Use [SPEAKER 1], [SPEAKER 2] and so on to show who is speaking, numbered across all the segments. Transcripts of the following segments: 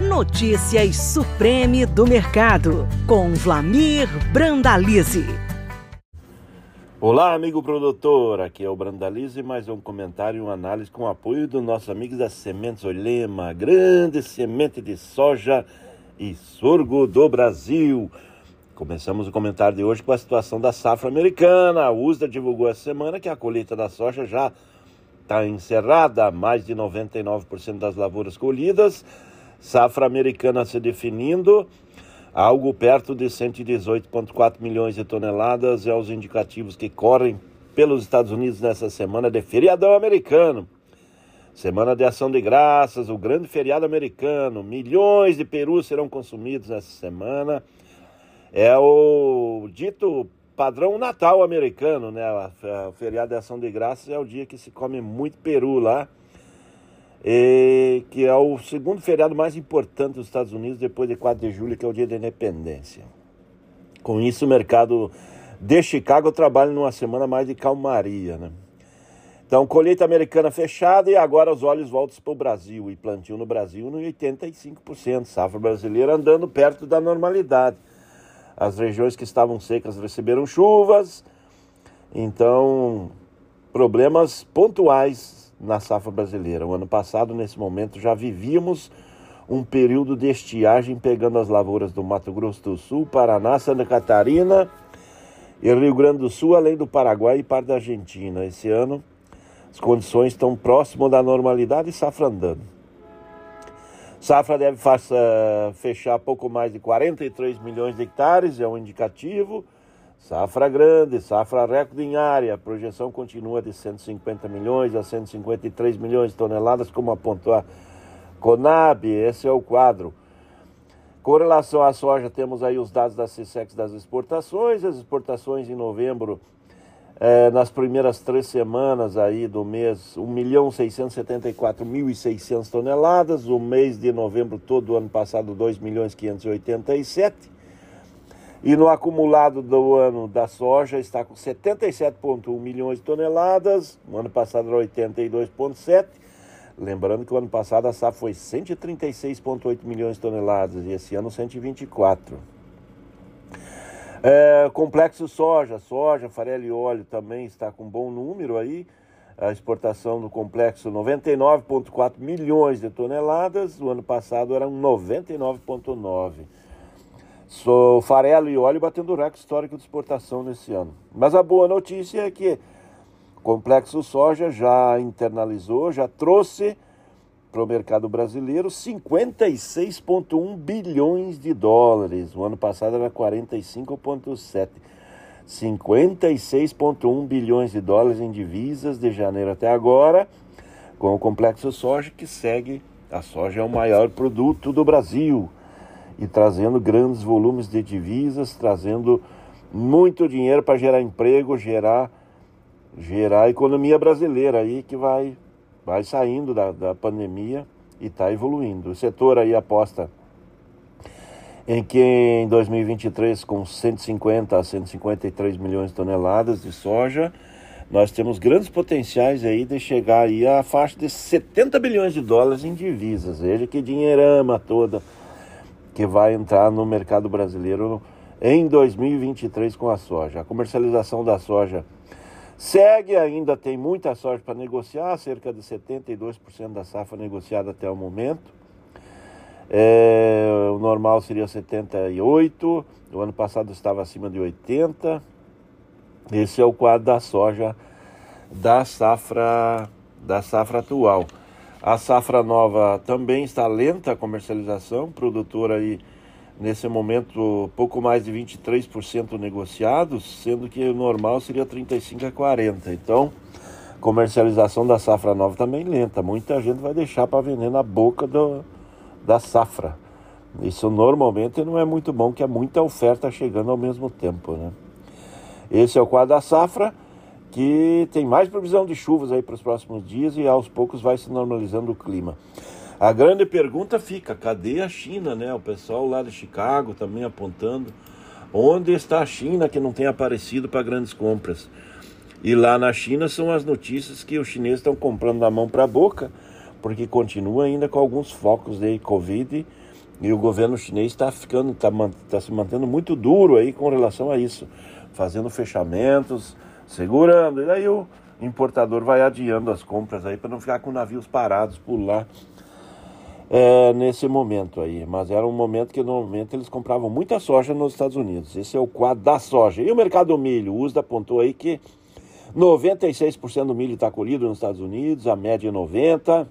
[SPEAKER 1] Notícias Supreme do Mercado, com Vlamir Brandalize.
[SPEAKER 2] Olá, amigo produtor, aqui é o Brandalize, mais um comentário e uma análise com apoio dos nossos amigos da Sementes Olema, grande semente de soja e sorgo do Brasil. Começamos o comentário de hoje com a situação da safra americana. A USDA divulgou essa semana que a colheita da soja já está encerrada, mais de 99% das lavouras colhidas. Safra americana se definindo, algo perto de 118,4 milhões de toneladas é os indicativos que correm pelos Estados Unidos nessa semana de feriadão americano. Semana de Ação de Graças, o grande feriado americano. Milhões de perus serão consumidos nessa semana. É o dito padrão Natal americano, né? O feriado de Ação de Graças é o dia que se come muito peru lá. Que é o segundo feriado mais importante dos Estados Unidos depois de 4 de julho, que é o dia da independência. Com isso, o mercado de Chicago trabalha numa semana mais de calmaria, né? Então, colheita americana fechada e agora os olhos voltam para o Brasil. E plantio no Brasil no 85%. Safra brasileira andando perto da normalidade. As regiões que estavam secas receberam chuvas. Então, problemas pontuais na safra brasileira. O ano passado, nesse momento, já vivíamos um período de estiagem pegando as lavouras do Mato Grosso do Sul, Paraná, Santa Catarina e Rio Grande do Sul, além do Paraguai e parte da Argentina. Esse ano as condições estão próximas da normalidade e safra andando. Safra deve faça, fechar pouco mais de 43 milhões de hectares, é um indicativo. Safra grande, safra recorde em área, a projeção continua de 150 milhões a 153 milhões de toneladas, como apontou a Conab, esse é o quadro. Com relação à soja, temos aí os dados da CSEX das exportações, as exportações em novembro é, nas primeiras três semanas aí do mês, 1 milhão 674.600 toneladas. O mês de novembro todo do ano passado, 2 milhões 587. E no acumulado do ano da soja está com 77,1 milhões de toneladas. No ano passado era 82,7. Lembrando que o ano passado a safra foi 136,8 milhões de toneladas e esse ano 124. É, complexo soja, soja, farelo e óleo também está com bom número aí. A exportação do complexo 99,4 milhões de toneladas, o ano passado eram 99,9. So, farelo e óleo batendo o recorde histórico de exportação nesse ano. Mas a boa notícia é que o complexo soja já internalizou, já trouxe para o mercado brasileiro 56,1 bilhões de dólares. O ano passado era 45,7. 56,1 bilhões de dólares em divisas de janeiro até agora, com o complexo soja que segue. A soja é o maior produto do Brasil e trazendo grandes volumes de divisas, trazendo muito dinheiro para gerar emprego, gerar gerar a economia brasileira aí que vai vai saindo da, da pandemia e está evoluindo. O setor aí aposta em que em 2023, com 150 a 153 milhões de toneladas de soja, nós temos grandes potenciais aí de chegar aí à faixa de 70 bilhões de dólares em divisas. Veja que dinheirama toda que vai entrar no mercado brasileiro em 2023 com a soja. A comercialização da soja Segue ainda, tem muita sorte para negociar, cerca de 72% da safra negociada até o momento. É, o normal seria 78, o ano passado estava acima de 80. Esse é o quadro da soja da safra da safra atual. A safra nova também está lenta a comercialização, produtor aí nesse momento pouco mais de 23% negociados, sendo que o normal seria 35 a 40. Então, comercialização da safra nova também lenta. Muita gente vai deixar para vender na boca do, da safra. Isso normalmente não é muito bom, que é muita oferta chegando ao mesmo tempo, né? Esse é o quadro da safra, que tem mais previsão de chuvas aí para os próximos dias e aos poucos vai se normalizando o clima. A grande pergunta fica: cadê a China, né? O pessoal lá de Chicago também apontando onde está a China que não tem aparecido para grandes compras. E lá na China são as notícias que os chineses estão comprando da mão para a boca, porque continua ainda com alguns focos de Covid E o governo chinês está ficando, está tá se mantendo muito duro aí com relação a isso, fazendo fechamentos, segurando. E daí o importador vai adiando as compras aí para não ficar com navios parados por lá é, nesse momento aí. Mas era um momento que normalmente eles compravam muita soja nos Estados Unidos. Esse é o quadro da soja. E o mercado do milho? O USDA apontou aí que 96% do milho está colhido nos Estados Unidos, a média é 90%.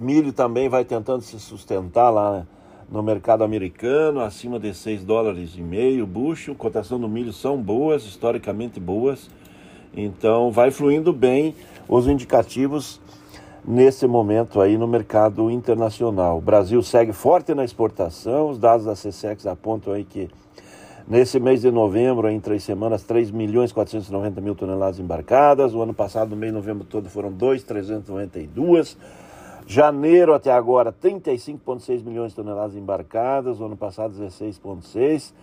[SPEAKER 2] Milho também vai tentando se sustentar lá no mercado americano, acima de 6 dólares e meio bushel. Cotação do milho são boas, historicamente boas. Então vai fluindo bem os indicativos nesse momento aí no mercado internacional. O Brasil segue forte na exportação, os dados da CSEX apontam aí que nesse mês de novembro, em três semanas, 3 milhões 490 mil toneladas embarcadas, o ano passado, no mês de novembro todo, foram 2,392 Janeiro até agora, 35,6 milhões de toneladas embarcadas, o ano passado 16,6.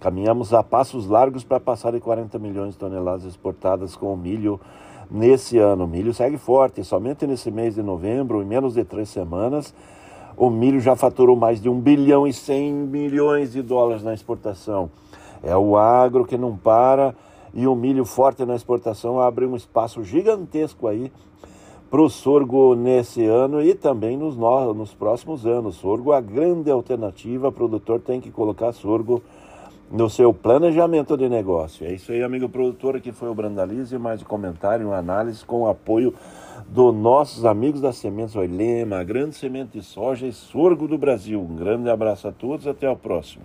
[SPEAKER 2] Caminhamos a passos largos para passar de 40 milhões de toneladas exportadas com o milho nesse ano. O milho segue forte, somente nesse mês de novembro, em menos de três semanas, o milho já faturou mais de 1 bilhão e 100 milhões de dólares na exportação. É o agro que não para e o milho forte na exportação abre um espaço gigantesco aí para o sorgo nesse ano e também nos, nos próximos anos. Sorgo a grande alternativa, o produtor tem que colocar sorgo no seu planejamento de negócio. É isso aí, amigo produtor, aqui foi o Brandalize, mais um comentário, uma análise com o apoio dos nossos amigos da Sementes Oilema, a grande semente de soja e sorgo do Brasil. Um grande abraço a todos, até o próximo.